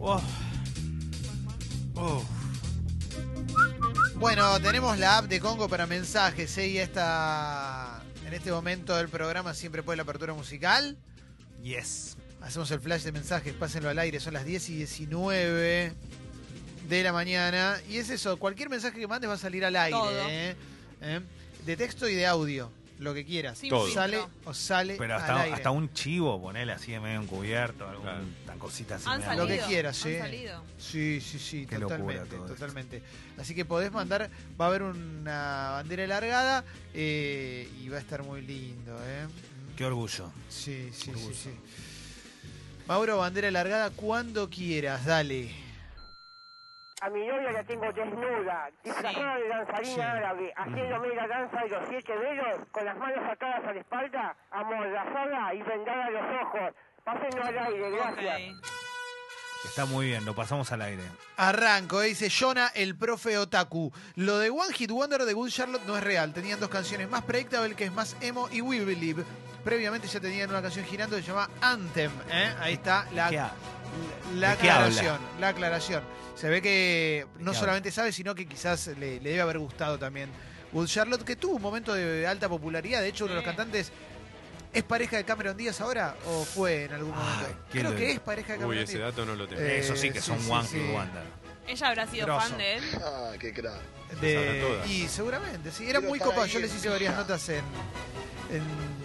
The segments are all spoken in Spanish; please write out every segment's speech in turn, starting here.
Uf. Uf. Bueno, tenemos la app de Congo para mensajes, ¿eh? Y esta, en este momento del programa siempre puede la apertura musical. Yes. Hacemos el flash de mensajes, pásenlo al aire, son las 10 y 19 de la mañana. Y es eso, cualquier mensaje que mandes va a salir al aire. ¿eh? ¿Eh? De texto y de audio, lo que quieras. Sin Todo. Sale o sale Pero al hasta, aire. hasta un chivo, ponele así de medio encubierto, alguna Claro. cosita así. Han salido. Lo que quieras, han ¿eh? salido. Sí, sí, sí, Qué locura totalmente, todo esto. totalmente. Así que podés mandar, va a haber una bandera largada eh, y va a estar muy lindo, ¿eh? Qué orgullo. Sí, sí, sí, Orgullo. sí. Mauro, bandera largada cuando quieras, dale. A mi novia la tengo desnuda, disfrazada de danzarina Sí. árabe, haciéndome la danza de los siete dedos, con las manos atadas a la espalda, amordazada y vendada los ojos. Pásenlo al aire, gracias. Está muy bien, lo pasamos al aire. Arranco, eh, dice Jonah, el profe Otaku. Lo de One Hit Wonder de Good Charlotte no es real. Tenían dos canciones más Predictable, que es más emo, y We Believe. Previamente ya tenían una canción girando que se llama Anthem. ¿eh? Ahí está la, ¿Qué ha- la aclaración. La aclaración. Se ve que no solamente sabe, sino que quizás le, le debe haber gustado también Good Charlotte, que tuvo un momento de alta popularidad. De hecho, uno de los cantantes. ¿Es pareja de Cameron Díaz ahora o fue en algún momento? Creo que es pareja de Uy, Cameron ese Díaz. dato no lo tengo. Eh, Eso sí que sí, son sí, One sí. Wonder. Ella habrá sido Grosso. fan de él. Ah, qué crack. De- y seguramente, sí. Era Quiero muy estar copa. ahí Yo les hice varias notas en, en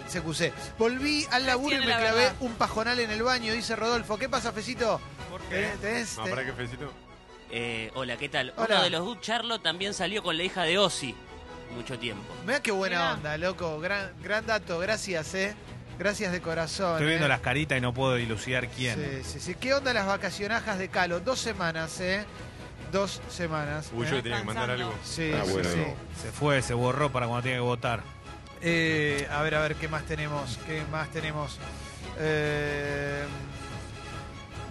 CQC. Volví al laburo y me la clavé verdad. un pajonal en el baño, dice Rodolfo. ¿Qué pasa, Fecito? ¿Tenés- tenés- No, para que felicito. Eh, hola, ¿qué tal? Hola. Uno de los Good Charlo también salió con la hija de Ozzy mucho tiempo. Mirá qué buena Mirá. onda, loco. Gran, gran dato. Gracias, eh. Gracias de corazón. Estoy viendo eh. las caritas y no puedo dilucidar quién. Sí, sí, sí. ¿Qué onda las vacacionajas de Calo? Dos semanas, ¿eh? Dos semanas. Uy, ¿eh? yo le tenía que mandar algo. Sí, Ah, sí, bueno. sí. Se fue, se borró para cuando tiene que votar. Eh, a ver, a ver, ¿qué más tenemos? ¿Qué más tenemos? Eh,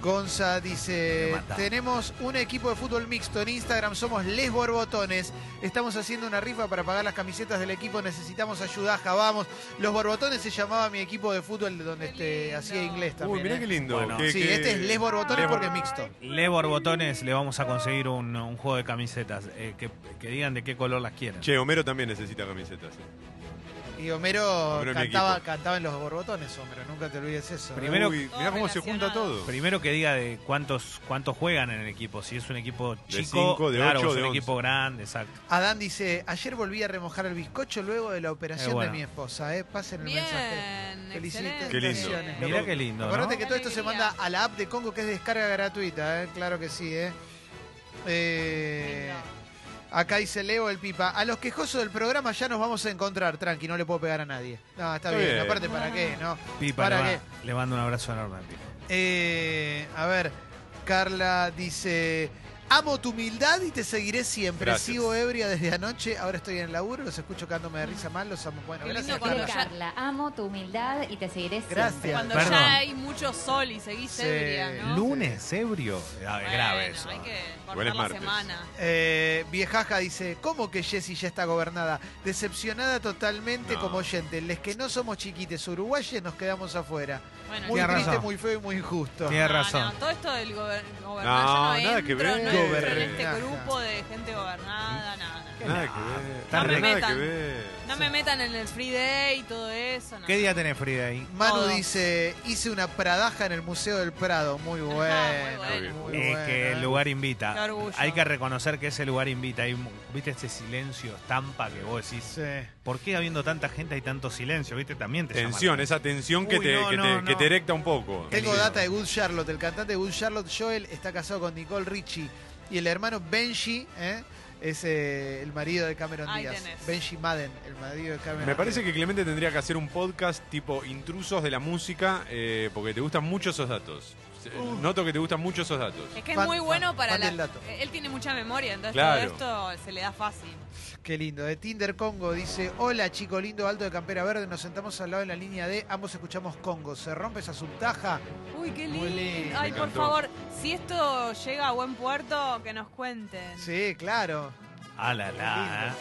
Gonza dice, tenemos un equipo de fútbol mixto en Instagram, somos Les Borbotones. Estamos haciendo una rifa para pagar las camisetas del equipo, necesitamos ayuda, vamos. Los Borbotones se llamaba mi equipo de fútbol de donde este, hacía inglés también. Uy, mirá ¿eh? qué lindo. Bueno. Qué- Sí, qué- este es Les Borbotones Les porque es mixto. Le Borbotones le vamos a conseguir un, un juego de camisetas. eh, que, que digan de qué color las quieren. Che, Homero también necesita camisetas. eh. Y Homero, cantaba, cantaba en Los Borbotones, Homero, nunca te olvides eso. ¿eh? Primero- Uy, mirá cómo se junta todo. Primero que diga de cuántos cuántos juegan en el equipo. Si es un equipo chico, cinco, de claro, ocho, o es de un once. equipo grande, exacto. Adán dice, ayer volví a remojar el bizcocho luego de la operación Eh, bueno. de mi esposa, ¿eh? Pasen el Bien, mensaje. excelente. Qué lindo. Felicitaciones, Mirá qué lindo, ¿no? Acordate que todo esto se manda a la app de Congo que es descarga gratuita, ¿eh? Claro que sí, ¿eh? Eh, Lindo. Acá dice Leo el Pipa. A los quejosos del programa ya nos vamos a encontrar, tranqui, no le puedo pegar a nadie. No, está bien, bien. aparte, ¿para qué? ¿No? Pipa, ¿Para le, qué? va- le mando un abrazo enorme al Pipa. Eh, a ver, Carla dice, amo tu humildad y te seguiré siempre. Gracias. Sigo ebria desde anoche, ahora estoy en el laburo, los escucho cagándome de risa mal, los amo. Bueno, Qué gracias cuando Carla. ya- Carla, amo tu humildad y te seguiré siempre. Gracias. Cuando Perdón. ya hay mucho sol y seguís Sí. ebria, ¿no? ¿Lunes, ebrio? Ah, es Bueno, grave eso. Hay que Igual es cortar la martes. semana. Eh, viejaja dice, ¿cómo que Jessie ya está gobernada? Decepcionada totalmente No. como oyente. Les que no somos chiquites uruguayes nos quedamos afuera. Bueno, Muy Tiene triste, razón. muy feo y muy injusto. Tiene no, razón. no, todo esto del gober gobernar, No, yo no nada entro, que ver. no entro en Gobernaja. este grupo de gente gobernada, nada, nada. Nada que ver. No me nada que metan. ver. No me metan en el free day y todo eso. No. ¿Qué día tenés Frida ahí? Manu Todo. dice, hice una pradaja en el Museo del Prado. Muy bueno. bueno. muy Es bueno, que el lugar invita. Qué orgullo. Hay que reconocer que ese lugar invita. Hay, ¿Viste ese silencio estampa que vos decís? Sí. ¿Por qué habiendo tanta gente hay tanto silencio? ¿Viste? También te llama Tensión, esa tensión que Uy, te, no, que, no, te, no. que te erecta un poco. Tengo data de Good Charlotte. El cantante de Good Charlotte, Joel, está casado con Nicole Richie. Y el hermano Benji ¿eh? Es eh, el marido de Cameron Ahí Díaz. tenés. Benji Madden, el marido de Cameron Me parece Díaz. que Clemente tendría que hacer un podcast tipo intrusos de la música eh, porque te gustan mucho esos datos. Noto que te gustan mucho esos datos. Es que es Fan- muy bueno fan- para fan la... del dato. Él tiene mucha memoria, entonces Claro. todo esto se le da fácil. Qué lindo. De Tinder Congo dice: Hola, chico lindo, alto de campera verde. Nos sentamos al lado en la línea D. Ambos escuchamos Congo. ¿Se rompe esa subtaja? Uy, qué Muy lindo. lindo. Ay, Me por encantó. favor, si esto llega a buen puerto, que nos cuenten. Sí, claro. Ah, la, la.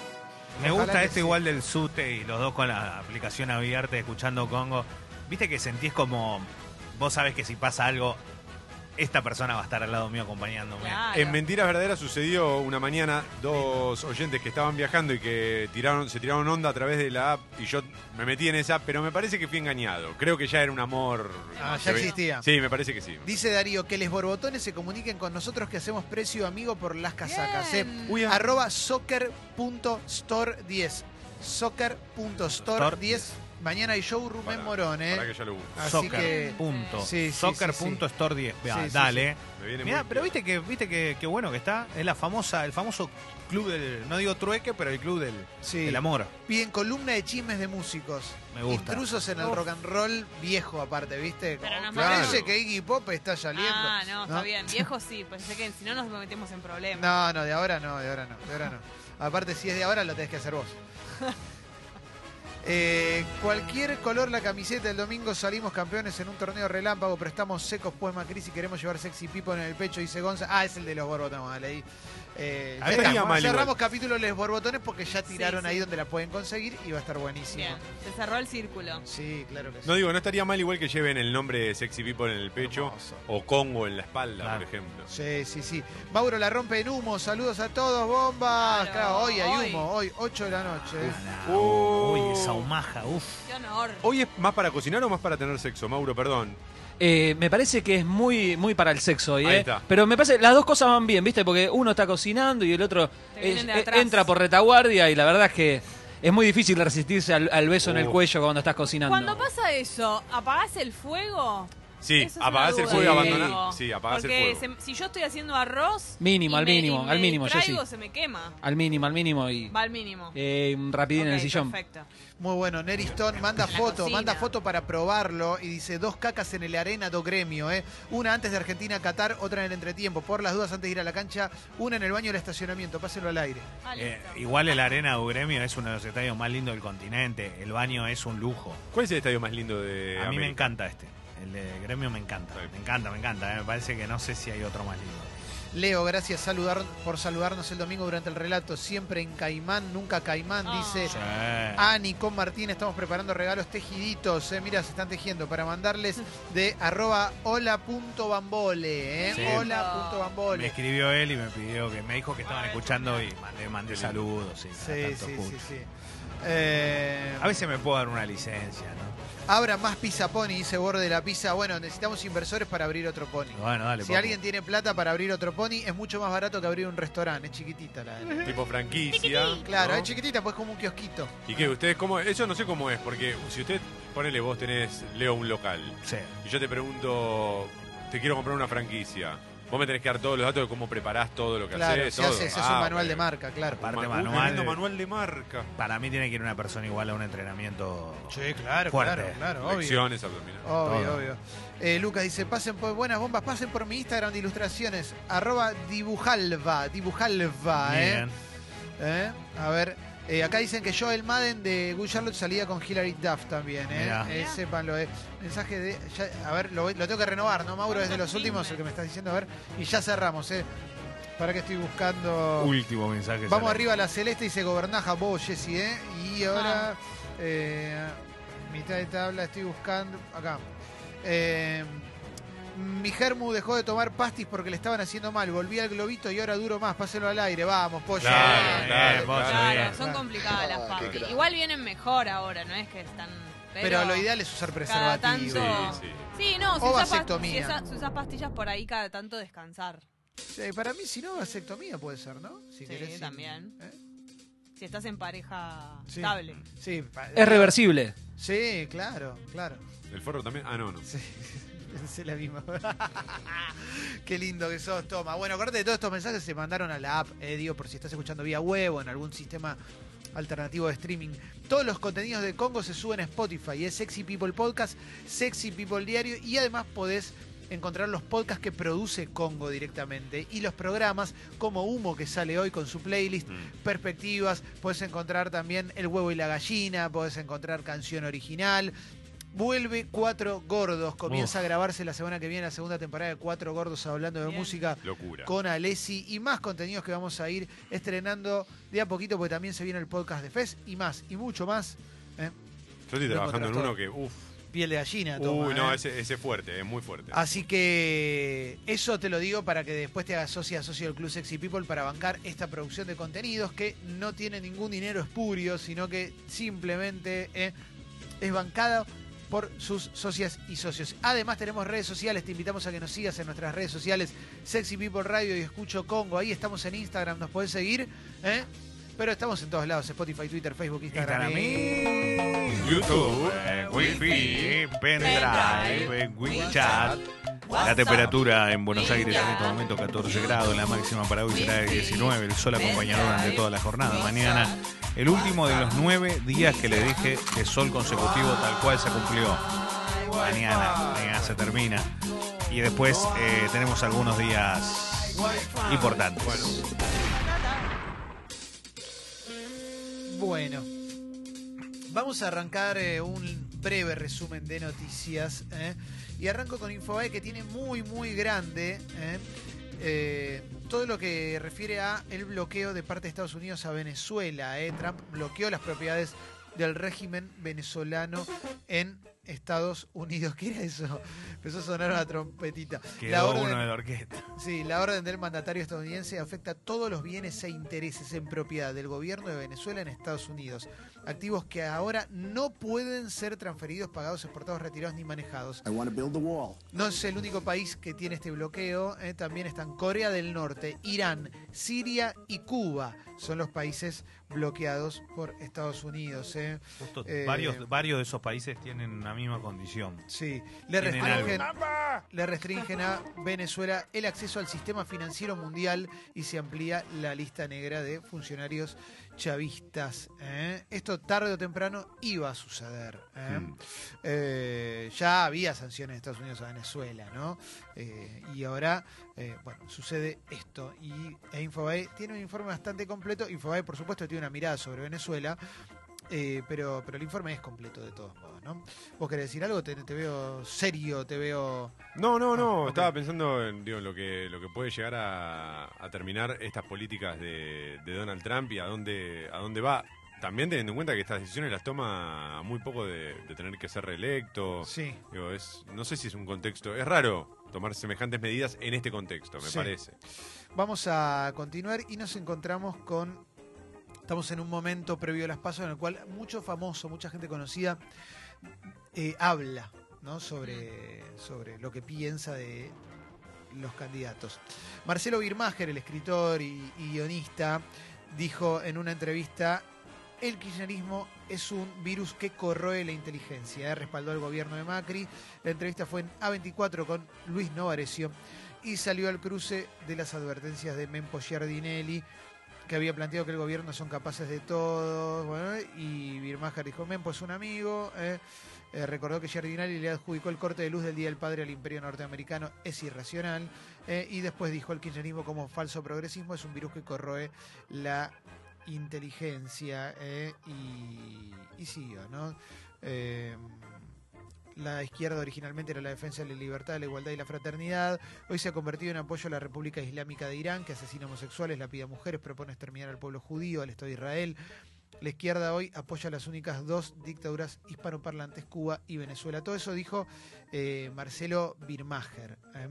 Me Ojalá gusta que esto sí. igual del SUTE y los dos con la aplicación abierta escuchando Congo. Viste que sentís como. Vos sabés que si pasa algo, esta persona va a estar al lado mío acompañándome. Claro. En Mentiras Verdaderas sucedió una mañana dos oyentes que estaban viajando y que tiraron, se tiraron onda a través de la app y yo me metí en esa, pero me parece que fui engañado. Creo que ya era un amor. Ah, ya existía. Sí, me parece que sí. Dice Darío que les borbotones se comuniquen con nosotros que hacemos precio amigo por las casacas. ¿eh? Uy, ah. Arroba soccer.store10. Soccer.store10. Mañana hay showroom Para- en Morón, ¿eh? para que ya lo busque. Así Soccer. que- Punto. Sí, sí, Soccer sí, punto store 10. Vea, Sí, sí, dale. Me viene Mirá, muy pero bien. viste que viste que, que bueno que está. Es la famosa, el famoso club del. No digo trueque, pero el club del, Sí. del amor. Piden columna de chismes de músicos. Me gusta. Intrusos en el Uf. rock and roll viejo, aparte, ¿viste? Pero Como, nos parece que Iggy Pop está saliendo. Ah, no, está bien. Viejo sí, pensé que si no nos metemos en problemas. No, no, de ahora no, de ahora no, de ahora no. Aparte, si es de ahora, lo tenés que hacer vos. Eh, cualquier color la camiseta del domingo salimos campeones en un torneo relámpago, pero estamos secos pues Macri si queremos llevar sexy people en el pecho, dice Gonza. Ah, es el de los borbotones, vale, ahí. Eh, ya estamos. mal cerramos igual. capítulo de los borbotones porque ya tiraron sí. ahí donde la pueden conseguir y va a estar buenísimo. Bien, se cerró el círculo. Sí, claro que sí. No digo, no estaría mal igual que lleven el nombre de Sexy People en el pecho Hermoso. o Congo en la espalda, Claro. por ejemplo. Sí, sí, sí. Mauro la rompe en humo. Saludos a todos, bombas. Claro, Claro, hoy hay hoy. humo, hoy, 8 de la noche. Ah, Uh. Uy, esa humaja, uff. Qué honor. ¿Hoy es más para cocinar o más para tener sexo, Mauro? Perdón. Eh, me parece que es muy muy para el sexo hoy, Ahí ¿eh? está. Pero me parece las dos cosas van bien, ¿viste? Porque uno está cocinando y el otro eh, entra por retaguardia y la verdad es que es muy difícil resistirse al, al beso en el Uh. cuello cuando estás cocinando. Cuando pasa eso, ¿apagás el fuego? Sí, Eso es una apagás el duda fuego y tengo. Sí, apagás el fuego. se- si yo estoy haciendo arroz. Mínimo, y al me- mínimo, me al mínimo, distraigo, Jessy. se me quema. Al mínimo, al mínimo y Va al mínimo. eh, un rapidín en el Ok, sillón. Perfecto. Muy bueno. Neri Stone manda la foto, cocina. manda foto para probarlo y dice dos cacas en el arena do gremio, ¿eh? Una antes de Argentina Qatar, otra en el entretiempo. Por las dudas antes de ir a la cancha, una en el baño del estacionamiento. Pásenlo al aire. Ah, Eh, listo. igual el Arena de Gremio es uno de los estadios más lindos del continente. El baño es un lujo. ¿Cuál es el estadio más lindo de A mí me América? encanta este. El de Gremio me encanta. Me encanta, me encanta. eh. Me parece que no sé si hay otro más lindo. Leo, gracias saludar, por saludarnos el domingo durante el relato. Siempre en Caimán, nunca Caimán, Ah. dice Sí. Ani con Martín. Estamos preparando regalos tejiditos. Eh. Mira, se están tejiendo para mandarles de arroba hola.bambole. Eh. Sí. Ah, Me Hola.bambole. escribió él y me pidió que me dijo que estaban escuchando y mandé, mandé saludos. Sí, Sí, sí, sí. Eh, A veces me puedo dar una licencia, ¿no? Abra más Pizza Pony, dice Borde de la Pizza. Bueno, necesitamos inversores para abrir otro pony. Bueno, dale. Si papu. alguien tiene plata para abrir otro pony, es mucho más barato que abrir un restaurante. Es chiquitita la. Tipo franquicia. Claro, ¿no? es chiquitita, pues como un kiosquito. ¿Y qué? ¿Ustedes cómo? Eso no sé cómo es, porque si usted, ponele, vos tenés, Leo, un local, Sí. y yo te pregunto, te quiero comprar una franquicia, vos me tenés que dar todos los datos de cómo preparás todo lo que Claro, haces. si todo. haces, es Ah, un manual de marca, claro. Un manual. lindo manual de marca. Para mí tiene que ir una persona igual a un entrenamiento. Sí, claro, Fuerte. claro, claro, obvio. Lecciones abdominales. Obvio, Todo. obvio. Eh, Lucas dice, pasen por buenas bombas, pasen por mi Instagram de ilustraciones, arroba dibujalva, dibujalva, ¿eh? Bien. ¿Eh? A ver, eh, acá dicen que Joel Madden de Good Charlotte salía con Hilary Duff también, ¿eh? Eh, sépanlo, eh. Mensaje de... ya- a ver, lo, lo tengo que renovar, ¿no, Mauro? Es de los ¿Cuántos últimos, el que me estás diciendo, a ver. Y ya cerramos, ¿eh? Para que estoy buscando... Último mensaje. Vamos sale. arriba a la celeste, dice Gobernaja, vos, Jessy, ¿eh? Y ahora, Ah. eh, mitad de tabla, estoy buscando, acá. Eh, mi Germu dejó de tomar pastis porque le estaban haciendo mal. Volví al globito y ahora duro más. Páselo al aire. Vamos, pollo. Claro, Claro, bien. son complicadas las pastis. Igual vienen mejor ahora, no es que están. Pero, Pero lo ideal es usar preservativo. tanto- Sí, sí. Sí, no, si O usas, vasectomía. si usas- si usas pastillas por ahí cada tanto descansar. Sí, para mí, si no, vasectomía puede ser, ¿no? Si Sí, querés también. ¿eh? Si estás en pareja Sí. estable. Sí, pa- Es reversible. Sí, claro, claro. ¿El forro también? Ah, no, no. Sí, pensé la misma. Qué lindo que sos, Toma. Bueno, acordate de todos estos mensajes se mandaron a la app, eh, digo, por si estás escuchando vía web o en algún sistema alternativo de streaming. Todos los contenidos de Congo se suben a Spotify. Es Sexy People Podcast, Sexy People Diario y además podés encontrar los podcasts que produce Congo directamente y los programas como Humo que sale hoy con su playlist, Mm. perspectivas, puedes encontrar también El huevo y la gallina, puedes encontrar canción original. Vuelve Cuatro Gordos, comienza a grabarse la semana que viene la segunda temporada de Cuatro Gordos hablando de Bien. música Locura. con Alessi y más contenidos que vamos a ir estrenando de a poquito porque también se viene el podcast de FES y más y mucho más. ¿eh? Yo estoy trabajando en uno que, uff, piel de gallina. toma, Uy, no, ¿eh? ese, ese es fuerte, es muy fuerte. Así que eso te lo digo para que después te hagas socio a socio del Club Sexy People para bancar esta producción de contenidos que no tiene ningún dinero espurio, sino que simplemente eh, es bancada por sus socias y socios. Además tenemos redes sociales, te invitamos a que nos sigas en nuestras redes sociales, Sexy People Radio y Escucho Congo. Ahí estamos en Instagram, nos podés seguir, ¿eh? pero estamos en todos lados, Spotify, Twitter, Facebook, Instagram. Instagram, YouTube, eh, Wi-Fi, pendrive, WeChat. La temperatura en Buenos Aires en este momento 14 grados, la máxima para hoy será de 19, el sol acompañará durante toda la jornada. Mañana, el último de los nueve días que le dije de sol consecutivo, tal cual se cumplió. Mañana, mañana se termina. Y después eh, tenemos algunos días importantes. Bueno, vamos a arrancar eh, un breve resumen de noticias. ¿eh? Y arranco con Infobae que tiene muy, muy grande ¿eh? Eh, todo lo que refiere a el bloqueo de parte de Estados Unidos a Venezuela. ¿eh? Trump bloqueó las propiedades del régimen venezolano en Estados Unidos. ¿Qué era eso? Empezó a sonar una trompetita. La orden- uno de la orquesta. Sí, la orden del mandatario estadounidense afecta todos los bienes e intereses en propiedad del gobierno de Venezuela en Estados Unidos. Activos que ahora no pueden ser transferidos, pagados, exportados, retirados ni manejados. No es el único país que tiene este bloqueo. eh, También están Corea del Norte, Irán, Siria y Cuba. Son los países bloqueados por Estados Unidos. eh. Justo Eh, varios, varios de esos países tienen la misma condición. Sí, le Tienen restringen, le restringen a Venezuela el acceso al sistema financiero mundial y se amplía la lista negra de funcionarios chavistas. ¿eh? Esto tarde o temprano iba a suceder. ¿eh? Mm. Eh, ya había sanciones de Estados Unidos a Venezuela, ¿no? Eh, y ahora, bueno, sucede esto. Y e Infobae tiene un informe bastante completo. Infobae, por supuesto, tiene una mirada sobre Venezuela. Eh, pero, pero el informe es completo de todos modos, ¿no? ¿Vos querés decir algo? Te, te veo serio, te veo... No, no, no. Ah. Estaba pensando en digo, lo que lo que puede llegar a, a terminar estas políticas de, de Donald Trump y a dónde a dónde va. También teniendo en cuenta que estas decisiones las toma a muy poco de, de tener que ser reelecto. Sí. Digo, es, no sé si es un contexto. Es raro tomar semejantes medidas en este contexto, me Sí. parece. Vamos a continuar y nos encontramos con. Estamos en un momento previo a las pasos en el cual mucho famoso, mucha gente conocida eh, habla ¿no? sobre, sobre lo que piensa de los candidatos. Marcelo Birmacher, el escritor y, y guionista, dijo en una entrevista. El kirchnerismo es un virus que corroe la inteligencia. ¿eh? Respaldó al gobierno de Macri. La entrevista fue en A24 con Luis Novarecio y salió al cruce de las advertencias de Mempo Giardinelli, que había planteado que el gobierno son capaces de todo. Bueno, y Birmacher dijo: Mempo es un amigo. ¿eh? Eh, recordó que Giardinelli le adjudicó el corte de luz del Día del Padre al Imperio Norteamericano. Es irracional. ¿eh? y después dijo: el kirchnerismo, como falso progresismo, es un virus que corroe la inteligencia. y, y siguió, ¿no? La izquierda originalmente era la defensa de la libertad, la igualdad y la fraternidad. Hoy se ha convertido en apoyo a la República Islámica de Irán, que asesina homosexuales, la pide a mujeres, propone exterminar al pueblo judío, al Estado de Israel. La izquierda hoy apoya las únicas dos dictaduras hispanoparlantes, Cuba y Venezuela. Todo eso dijo eh, Marcelo Birmacher. ¿eh?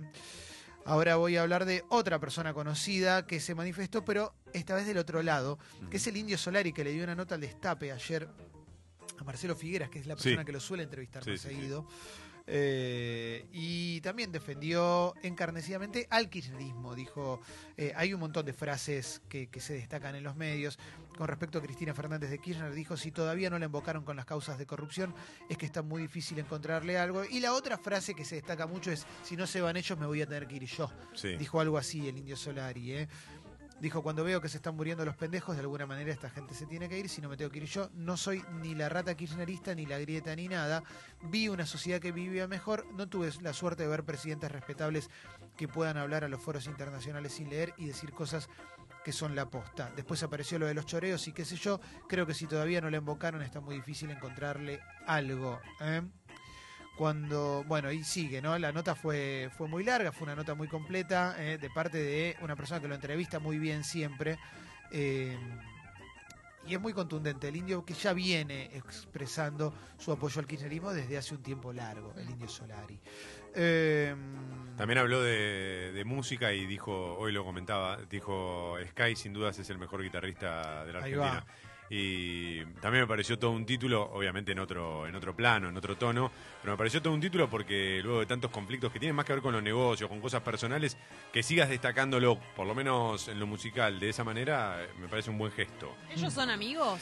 Ahora voy a hablar de otra persona conocida que se manifestó, pero esta vez del otro lado, que es el Indio Solari, que le dio una nota al destape ayer a Marcelo Figueras, que es la Sí. persona que lo suele entrevistar Sí, más sí, seguido. Eh, y también defendió encarnecidamente al kirchnerismo. Dijo, eh, hay un montón de frases que, que se destacan en los medios. Con respecto a Cristina Fernández de Kirchner, dijo, si todavía no la invocaron con las causas de corrupción, es que está muy difícil encontrarle algo. Y la otra frase que se destaca mucho es, si no se van ellos, me voy a tener que ir yo. Dijo algo así el indio Solari, ¿eh? Dijo, cuando veo que se están muriendo los pendejos, de alguna manera esta gente se tiene que ir, si no me tengo que ir yo, no soy ni la rata kirchnerista, ni la grieta, ni nada. Vi una sociedad que vivía mejor, no tuve la suerte de ver presidentes respetables que puedan hablar a los foros internacionales sin leer y decir cosas que son la posta. Después apareció lo de los choreos y qué sé yo, creo que si todavía no la invocaron está muy difícil encontrarle algo. ¿eh? Cuando, bueno, y sigue, ¿no? La nota fue, fue muy larga, fue una nota muy completa, eh, de parte de una persona que lo entrevista muy bien siempre. eh, y es muy contundente. El indio que ya viene expresando su apoyo al kirchnerismo desde hace un tiempo largo, el indio Solari. Eh, También habló de, de música y dijo, hoy lo comentaba, dijo, Sky sin dudas es el mejor guitarrista de la Argentina. Y también me pareció todo un título, obviamente en otro, en otro plano, en otro tono, pero me pareció todo un título porque luego de tantos conflictos que tienen más que ver con los negocios, con cosas personales, que sigas destacándolo, por lo menos en lo musical, de esa manera, me parece un buen gesto. ¿Ellos son amigos?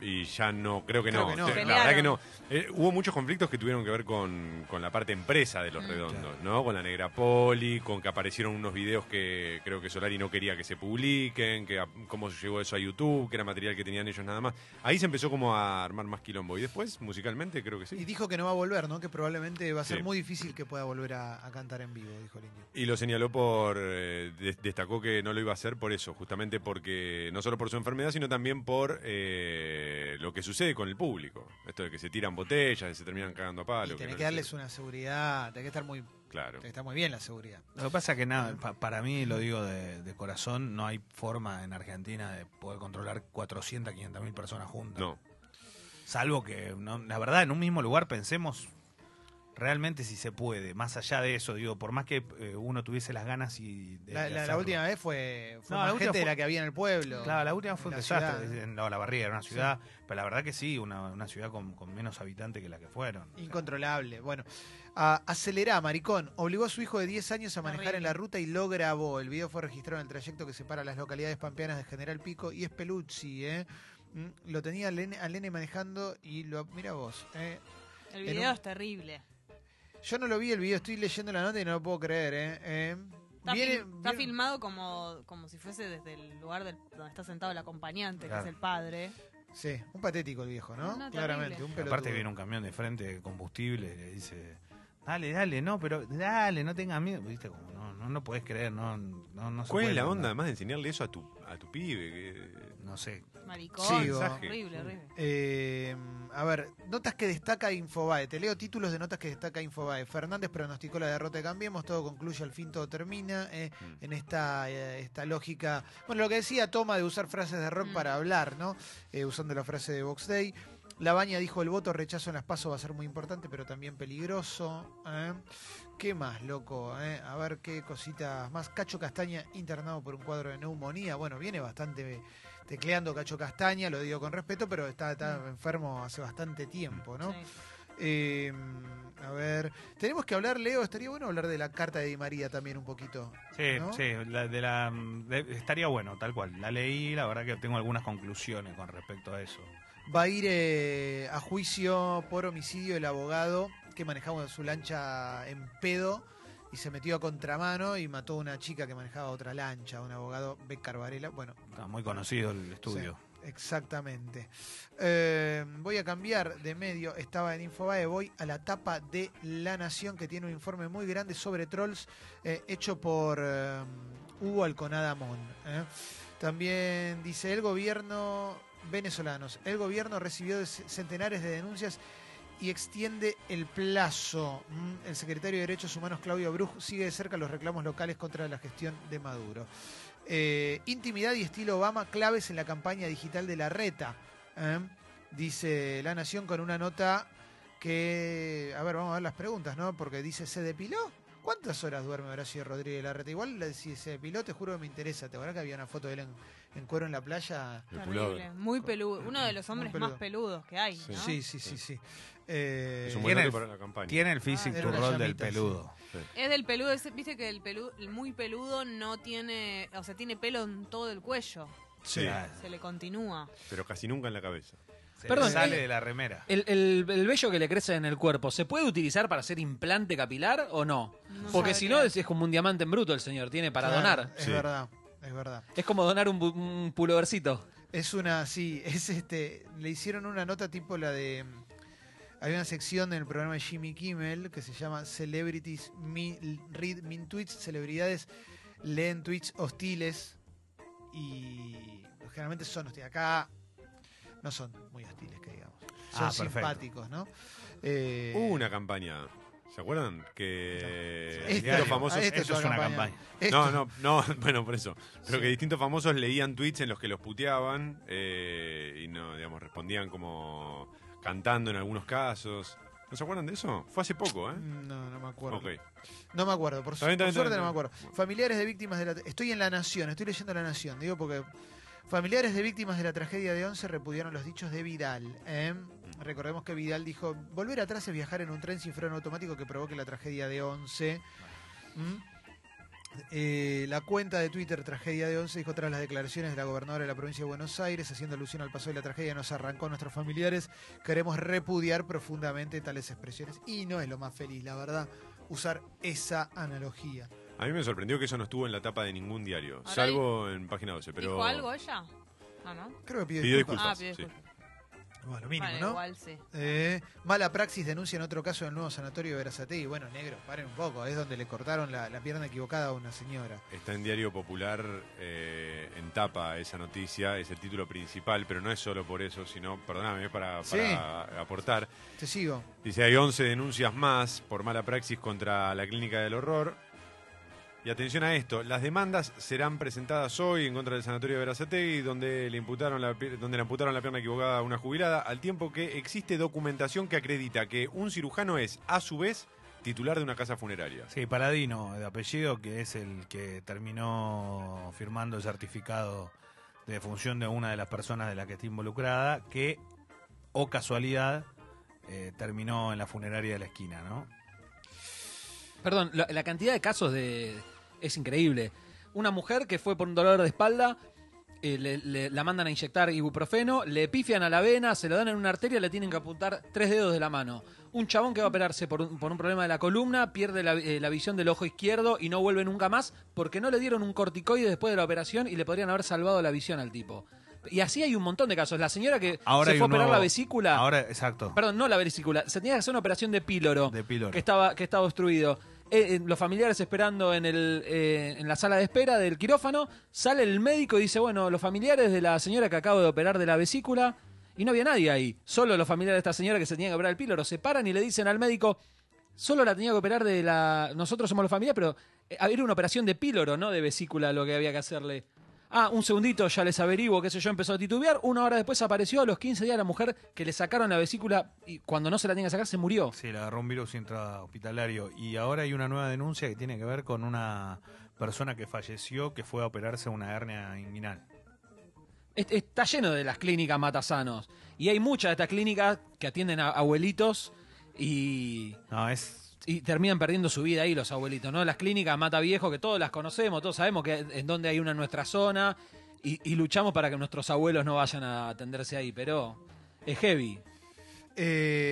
Y ya no, creo que Creo no. que no. La Pelearon. verdad que no. Eh, hubo muchos conflictos que tuvieron que ver con, con la parte empresa de los Mm. redondos, ¿no? Con la Negra Poli, con que aparecieron unos videos que creo que Solari no quería que se publiquen, que a- cómo llegó eso a YouTube, que era material que tenían ellos nada más. Ahí se empezó como a armar más quilombo. Y después, musicalmente, creo que y sí. dijo que no va a volver, ¿no? Que probablemente va a ser Sí. muy difícil que pueda volver a, a cantar en vivo, dijo el indio. Y lo señaló por. eh, des- destacó que no lo iba a hacer por eso, justamente porque. No solo por su enfermedad, sino también por eh, lo que sucede con el público. Esto de que se tiran botellas, se terminan cagando a palo. y tenés no que les darles una seguridad, tenés que estar muy, Claro. tenés que estar muy bien la seguridad. Lo que pasa que nada, pa- para mí, lo digo de, de corazón, no hay forma en Argentina de poder controlar 400, 500 mil personas juntas. No. Salvo que, no, la verdad, en un mismo lugar pensemos realmente si se puede. Más allá de eso, digo, por más que eh, uno tuviese las ganas y de, La, de la- última vez fue, fue No, más la última gente de fue- la que había en el pueblo. Claro, la última fue en un la ciudad, desastre. ¿no? No, la barriga era una ciudad, pero la verdad que sí, una, una ciudad con, con menos habitantes que la que fueron. O sea, Incontrolable. Bueno, a- acelerá, maricón. Obligó a su hijo de 10 años a manejar en la ruta y lo grabó. El video fue registrado en el trayecto que separa las localidades pampeanas de General Pico y Espeluzzi, ¿eh? Mm, Lo tenía al nene, al nene manejando y lo. Mira vos, ¿eh? El video un- es terrible. Yo no lo vi el video, estoy leyendo la nota y no lo puedo creer, ¿eh? Eh, Está, viene- fil- está viene- filmado como, como si fuese desde el lugar del- donde está sentado el acompañante, Claro. que es el padre. Sí, un patético el viejo, ¿no? No, Claramente, terrible. un pelotudo. Aparte viene un camión de frente de combustible y le dice, dale, dale, no, pero dale, no tengas miedo. Viste, como no, no, no podés creer, no, no, no se ¿Cuál es la onda además de enseñarle eso a tu, a tu pibe? Que- No sé. Maricón. Sigo. Horrible, horrible. Eh, a ver, notas que destaca Infobae. Te leo títulos de notas que destaca Infobae. Fernández pronosticó la derrota de Cambiemos, todo concluye al fin, todo termina. eh, Mm. En esta, eh, esta lógica. Bueno, lo que decía Toma de usar frases de rock Mm. para hablar, ¿no? Eh, usando la frase de Vox Day. La Baña dijo: el voto rechazo en las pasos va a ser muy importante, pero también peligroso. ¿eh? ¿Qué más, loco? eh? A ver qué cositas más. Cacho Castaña internado por un cuadro de neumonía. Bueno, viene bastante tecleando Cacho Castaña, lo digo con respeto, pero está, está enfermo hace bastante tiempo, ¿no? Sí. Eh, a ver, tenemos que hablar, Leo, estaría bueno hablar de la carta de Di María también un poquito. Sí, ¿No? sí, la, de la, de- estaría bueno, tal cual. La leí, la verdad que tengo algunas conclusiones con respecto a eso. Va a ir eh, a juicio por homicidio el abogado que manejaba su lancha en pedo y se metió a contramano y mató a una chica que manejaba otra lancha, un abogado Becar Varela. Bueno, Está muy conocido el estudio. Sí, exactamente. Eh, voy a cambiar de medio. Estaba en Infobae. Voy a la tapa de La Nación, que tiene un informe muy grande sobre trolls, eh, hecho por Hugo Alconada Mon. También dice el gobierno venezolanos. El gobierno recibió centenares de denuncias y extiende el plazo. Mm, El secretario de Derechos Humanos, Claudio Bruj, sigue de cerca los reclamos locales contra la gestión de Maduro. Eh, intimidad y estilo Obama, claves en la campaña digital de la reta. ¿eh? Dice La Nación con una nota que. A ver, vamos a ver las preguntas, ¿no? Porque dice: ¿se depiló? ¿Cuántas horas duerme Horacio Rodríguez Larreta? Igual si se depiló, te juro que me interesa. ¿Te acuerdas que había una foto de él en, en cuero en la playa? Terrible. Muy peludo. Uno de los hombres peludo. más peludos que hay. Sí. ¿no? Sí, sí, sí, sí. Eh, Es un buen Tiene el- para la campaña. Tiene el physic era to una roll del sí. peludo. Es del peludo. ese- Viste que el, pelu- el muy peludo no tiene. O sea, tiene pelo en todo el cuello. Sí, Ah, Se le continúa. pero casi nunca en la cabeza. Se Perdón, le sale eh, de la remera. El, el, el vello que le crece en el cuerpo, ¿se puede utilizar para hacer implante capilar o no? No Porque si no, es. como un diamante en bruto el señor, tiene para claro, donar. Es Sí. verdad, es verdad. Es como donar un, pulovercito. Es una, sí, es este, le hicieron una nota tipo la de, hay una sección en el programa de Jimmy Kimmel que se llama Celebrities Me- Read Mean Tweets, celebridades leen tweets hostiles y generalmente son hostiles. Acá no son muy hostiles, que digamos. Son Ah, simpáticos, ¿no? Eh, Hubo una campaña ¿Se acuerdan? Que Este distintos famosos... Ah, Esto su es una campaña. campaña. Esto- No, no, no, bueno, por eso. Pero Sí. que distintos famosos leían tweets en los que los puteaban eh, y no, digamos, respondían como cantando en algunos casos. ¿No se acuerdan de eso? Fue hace poco, ¿eh? No, no me acuerdo. No me acuerdo, por, su- suerte no me acuerdo. Familiares de víctimas de la... Estoy en La Nación, estoy leyendo La Nación, digo porque... Familiares de víctimas de la tragedia de Once repudiaron los dichos de Vidal. ¿eh? Recordemos que Vidal dijo, volver atrás es viajar en un tren sin freno automático que provoque la tragedia de Once. ¿Mm? Eh, la cuenta de Twitter Tragedia de Once dijo tras las declaraciones de la gobernadora de la provincia de Buenos Aires, haciendo alusión al paso de la tragedia, nos arrancó a nuestros familiares. Queremos repudiar profundamente tales expresiones. Y no es lo más feliz, la verdad, usar esa analogía. A mí me sorprendió que eso no estuvo en la tapa de ningún diario, Ahora salvo en página 12. Pero ¿Dijo algo ella? No, no. Creo que Pidió disculpas. Ah, disculpas. pide sí. disculpas. Bueno, mínimo, Vale, ¿no? igual sí. Eh, mala praxis denuncia en otro caso del nuevo sanatorio de Verazategui. Bueno, negro, paren un poco. Es donde le cortaron la, la pierna equivocada a una señora. Está en Diario Popular eh, en tapa esa noticia, es el título principal, pero no es solo por eso, sino, perdóname, es para, Sí. para aportar. Te sigo. Dice, hay 11 denuncias más por mala praxis contra la Clínica del Horror. Y atención a esto, las demandas serán presentadas hoy en contra del Sanatorio de Verazategui, donde le imputaron la, donde le amputaron la pierna equivocada a una jubilada, al tiempo que existe documentación que acredita que un cirujano es, a su vez, titular de una casa funeraria. Sí, Paladino, de apellido, que es el que terminó firmando el certificado de función de una de las personas de la que está involucrada, que, o casualidad, eh, terminó en la funeraria de la esquina, ¿no? Perdón, la, cantidad de casos de es increíble. Una mujer que fue por un dolor de espalda, eh, le- le- la mandan a inyectar ibuprofeno, le pifian a la vena, se lo dan en una arteria, le tienen que apuntar tres dedos de la mano. Un chabón que va a operarse por un, por un problema de la columna, pierde la, eh, la visión del ojo izquierdo y no vuelve nunca más porque no le dieron un corticoide después de la operación y le podrían haber salvado la visión al tipo. Y así hay un montón de casos. La señora que Ahora se fue a operar nuevo- la vesícula. Ahora, exacto. Perdón, no la vesícula. Se tenía que hacer una operación de píloro. De píloro. Que estaba, que estaba obstruido. Eh, eh, los familiares esperando en, el, eh, en la sala de espera del quirófano. Sale el médico y dice, bueno, los familiares de la señora que acabo de operar de la vesícula. Y no había nadie ahí. Solo los familiares de esta señora que se tenía que operar el píloro. Se paran y le dicen al médico, solo la tenía que operar de la... Nosotros somos los familiares, pero era una operación de píloro, no de vesícula lo que había que hacerle. Ah, un segundito, ya les averiguo, qué sé yo, empezó a titubear. Una hora después apareció a los 15 días la mujer que le sacaron la vesícula y cuando no se la tenía que sacar se murió. Sí, le agarró un virus intrahospitalario. Y ahora hay una nueva denuncia que tiene que ver con una persona que falleció que fue a operarse una hernia inguinal. Es- Está lleno de las clínicas matasanos. Y hay muchas de estas clínicas que atienden a abuelitos y, No, es. Y terminan perdiendo su vida ahí los abuelitos, ¿no? Las clínicas mata viejo que todos las conocemos, todos sabemos que en donde hay una en nuestra zona y, y luchamos para que nuestros abuelos no vayan a atenderse ahí, pero es heavy. Eh,